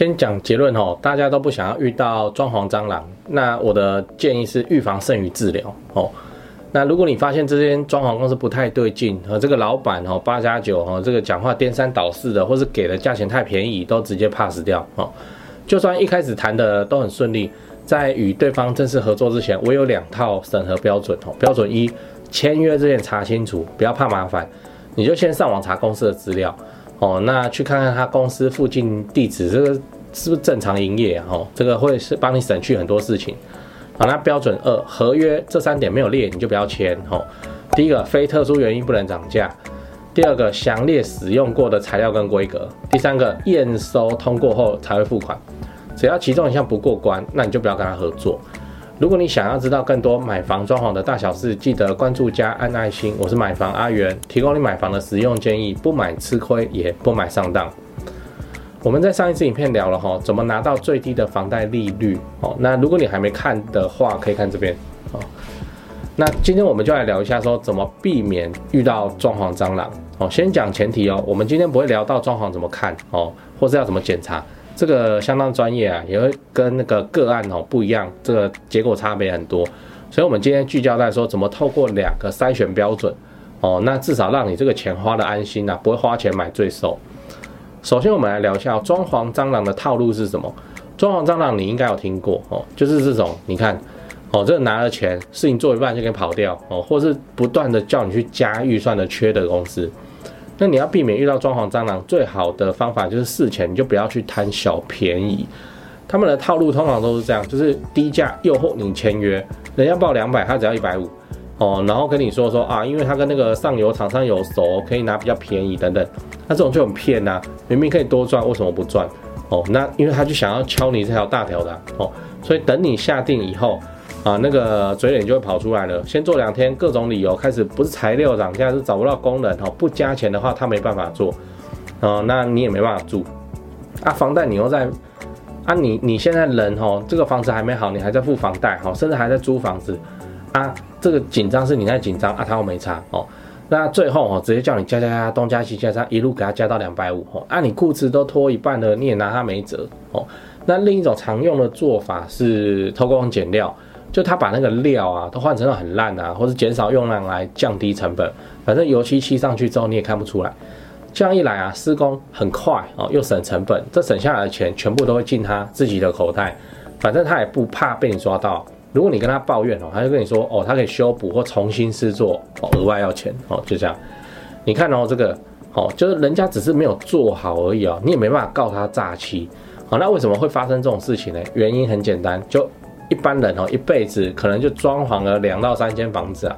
先讲结论哦，大家都不想要遇到装潢蟑螂。那我的建议是预防胜于治疗哦。那如果你发现这间装潢公司不太对劲，和这个老板哦八加九哦，这个讲话颠三倒四的，或是给的价钱太便宜，都直接 pass 掉哦。就算一开始谈的都很顺利，在与对方正式合作之前，我有两套审核标准哦。标准一，签约之前查清楚，不要怕麻烦，你就先上网查公司的资料。哦，那去看看他公司附近地址，这个是不是正常营业啊？哦，这个会是帮你省去很多事情。好，那标准二，合约这三点没有列，你就不要签。哦，第一个，非特殊原因不能涨价；第二个，详列使用过的材料跟规格；第三个，验收通过后才会付款。只要其中一项不过关，那你就不要跟他合作。如果你想要知道更多买房装潢的大小事，记得关注加按爱心。我是买房阿元，提供你买房的实用建议，不买吃亏，也不买上当。我们在上一次影片聊了哈，怎么拿到最低的房贷利率哦。那如果你还没看的话，可以看这边哦。那今天我们就来聊一下，说怎么避免遇到装潢蟑螂哦。先讲前提哦，我们今天不会聊到装潢怎么看哦，或是要怎么检查。这个相当专业啊，也会跟那个个案哦不一样，这个结果差别很多。所以，我们今天聚焦在说怎么透过两个筛选标准哦，那至少让你这个钱花得安心呐、啊，不会花钱买罪受。首先，我们来聊一下装潢蟑螂的套路是什么？装潢蟑螂你应该有听过哦，就是这种，你看哦，这拿了钱，事情做一半就可以跑掉哦，或是不断的叫你去加预算的缺德公司。那你要避免遇到装潢蟑螂，最好的方法就是事前你就不要去贪小便宜。他们的套路通常都是这样，就是低价诱惑你签约，人家报两百，他只要一百五哦，然后跟你说说啊，因为他跟那个上游厂商有熟，可以拿比较便宜等等。那这种就很骗呐，明明可以多赚，为什么不赚？哦，那因为他就想要敲你这条大条的、哦，所以等你下定以后。啊，那个嘴脸就会跑出来了。先做两天，各种理由开始，不是材料涨价，是找不到工人哈，不加钱的话，他没办法做。哦，那你也没办法住。啊，房贷你又在，啊你，你现在人哈，这个房子还没好，你还在付房贷哈，甚至还在租房子。啊，这个紧张是你在紧张啊，他又没差哦。那最后哦，直接叫你加加加，东加西加加，一路给他加到两百五哦。啊，你裤子都拖一半了，你也拿他没辙哦。那另一种常用的做法是偷工减料。就他把那个料啊都换成了很烂啊，或者减少用量来降低成本。反正油漆漆上去之后你也看不出来。这样一来啊，施工很快哦，又省成本。这省下来的钱全部都会进他自己的口袋。反正他也不怕被你抓到。如果你跟他抱怨哦，他就跟你说哦，他可以修补或重新施作哦，额外要钱哦，就这样。你看哦，这个哦，就是人家只是没有做好而已哦，你也没办法告他诈欺。好，那为什么会发生这种事情呢？原因很简单，就。一般人哦，一辈子可能就装潢了两到三间房子啊。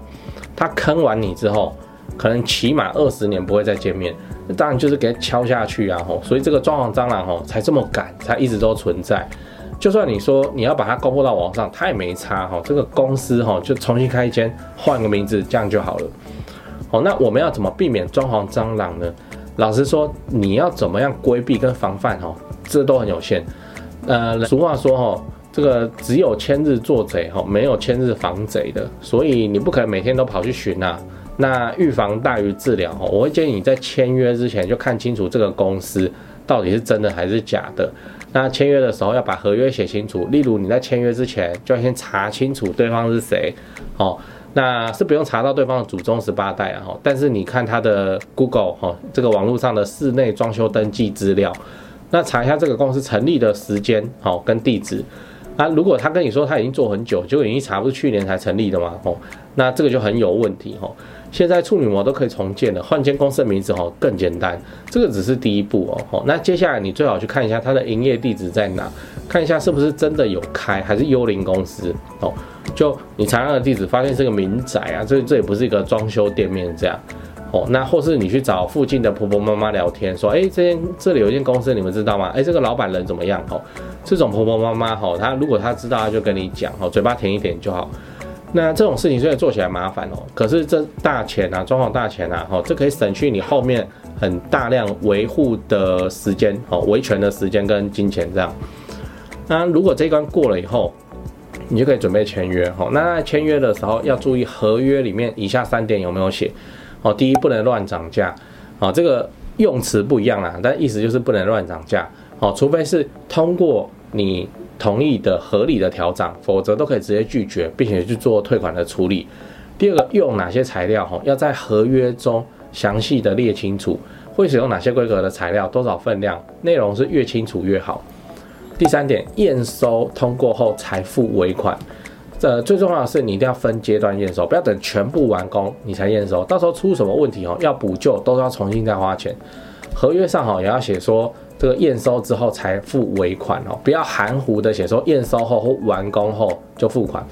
他坑完你之后，可能起码二十年不会再见面。当然就是给他敲下去啊吼。所以这个装潢蟑螂吼才这么敢，才一直都存在。就算你说你要把它公布到网上，他也没差哈。这个公司哈就重新开一间，换个名字，这样就好了。好，那我们要怎么避免装潢蟑螂呢？老实说，你要怎么样规避跟防范哈，这都很有限。呃，俗话说哈。这个只有千日做贼哈，没有千日防贼的，所以你不可能每天都跑去巡啊。那预防大于治疗哈，我会建议你在签约之前就看清楚这个公司到底是真的还是假的。那签约的时候要把合约写清楚，例如你在签约之前就要先查清楚对方是谁哦。那是不用查到对方的祖宗十八代啊哈，但是你看他的 Google 哈，这个网络上的室内装修登记资料，那查一下这个公司成立的时间好跟地址。那、如果他跟你说他已经做很久，结果你一查不是去年才成立的吗？哦，那这个就很有问题哦。现在处女膜都可以重建了，换间公司的名字哦更简单，这个只是第一步哦。哦，那接下来你最好去看一下它的营业地址在哪，看一下是不是真的有开，还是幽灵公司哦。就你查他的地址，发现是个民宅啊，这这也不是一个装修店面这样。哦，那或是你去找附近的婆婆妈妈聊天，说，哎，这间这里有一间公司，你们知道吗？哎，这个老板人怎么样？哦，这种婆婆妈妈，哈，他如果他知道，他就跟你讲，哦，嘴巴甜一点就好。那这种事情虽然做起来麻烦哦，可是这大钱啊，装潢大钱啊，哦，这可以省去你后面很大量维护的时间，哦，维权的时间跟金钱这样。那如果这一关过了以后，你就可以准备签约，哦，那签约的时候要注意合约里面以下三点有没有写？哦，第一不能乱涨价，啊，这个用词不一样啦，但意思就是不能乱涨价。哦，除非是通过你同意的合理的调涨，否则都可以直接拒绝，并且去做退款的处理。第二个，用哪些材料？哈，要在合约中详细的列清楚，会使用哪些规格的材料，多少分量，内容是越清楚越好。第三点，验收通过后才付尾款。这最重要的是，你一定要分阶段验收，不要等全部完工你才验收，到时候出什么问题哦，要补救都是要重新再花钱。合约上哈也要写说，这个验收之后才付尾款哦，不要含糊的写说验收后或完工后就付款，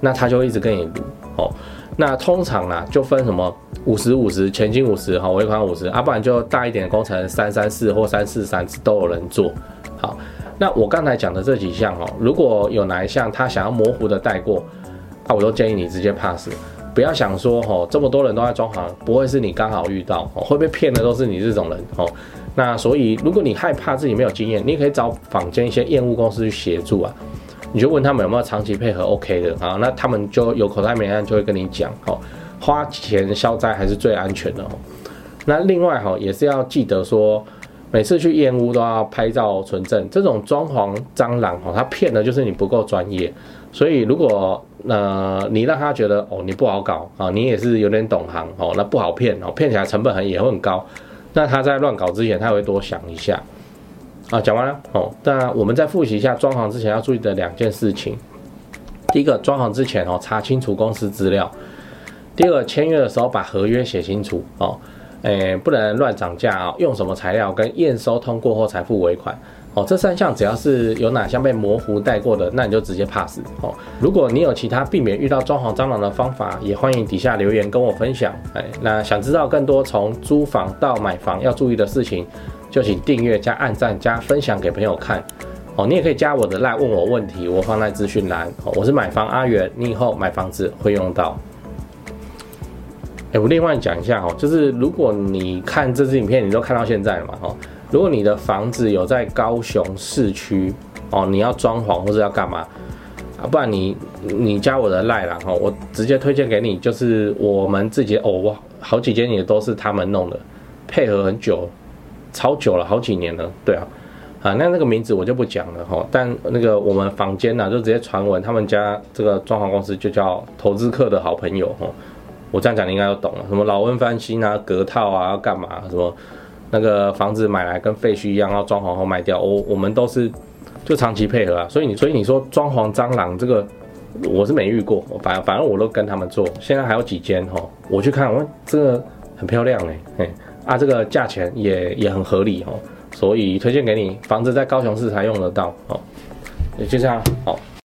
那他就一直跟你卢哦。那通常啊就分什么五十五十，前金五十哈，尾款五十，啊不然就大一点的工程三三四或三四三都有人做。好，那我刚才讲的这几项哦，如果有哪一项他想要模糊的带过，那我都建议你直接 pass，不要想说哦这么多人都在装潢，不会是你刚好遇到哦，会被骗的都是你这种人哦。那所以如果你害怕自己没有经验，你可以找坊间一些验屋公司去协助啊。你就问他们有没有长期配合 OK 的啊？那他们就有口袋没案就会跟你讲哦，花钱消灾还是最安全的哦。那另外哈也是要记得说，每次去验屋都要拍照存证。这种装潢蟑螂哦，他骗的就是你不够专业。所以如果呃你让他觉得哦你不好搞啊，你也是有点懂行哦，那不好骗哦，骗起来成本很也会很高。那他在乱搞之前，他会多想一下。啊，讲完了哦。那我们再复习一下装潢之前要注意的两件事情。第一个，装潢之前哦，查清楚公司资料。第二个，签约的时候把合约写清楚哦。诶，不能乱涨价啊，用什么材料跟验收通过后才付尾款哦。这三项只要是有哪项被模糊带过的，那你就直接 pass 哦。如果你有其他避免遇到装潢蟑螂的方法，也欢迎底下留言跟我分享。哎，那想知道更多从租房到买房要注意的事情，就请订阅加按赞加分享给朋友看哦，你也可以加我的 LINE 问我问题，我放在资讯栏。我是买房阿元，你以后买房子会用到。哎，我另外讲一下哦，就是如果你看这支影片，你都看到现在了嘛哈。如果你的房子有在高雄市区哦，你要装潢或者要干嘛啊？不然你你加我的 LINE 啦哈，我直接推荐给你，就是我们自己哦，哇，好几间也都是他们弄的，配合很久。超久了，好几年了，对啊，啊，那那个名字我就不讲了哈。但那个我们房间呢，就直接传闻他们家这个装潢公司就叫投资客的好朋友哈。我这样讲你应该都懂了，什么老温翻新啊、隔套啊、要干嘛，什么那个房子买来跟废墟一样，要装潢后卖掉，我我们都是就长期配合啊。所以你所以你说装潢蟑螂这个，我是没遇过，反反正我都跟他们做。现在还有几间哈，我去看，我这个很漂亮哎，嘿。啊，这个价钱也也很合理哦，所以推荐给你，房子在高雄市才用得到哦，也就这样，好。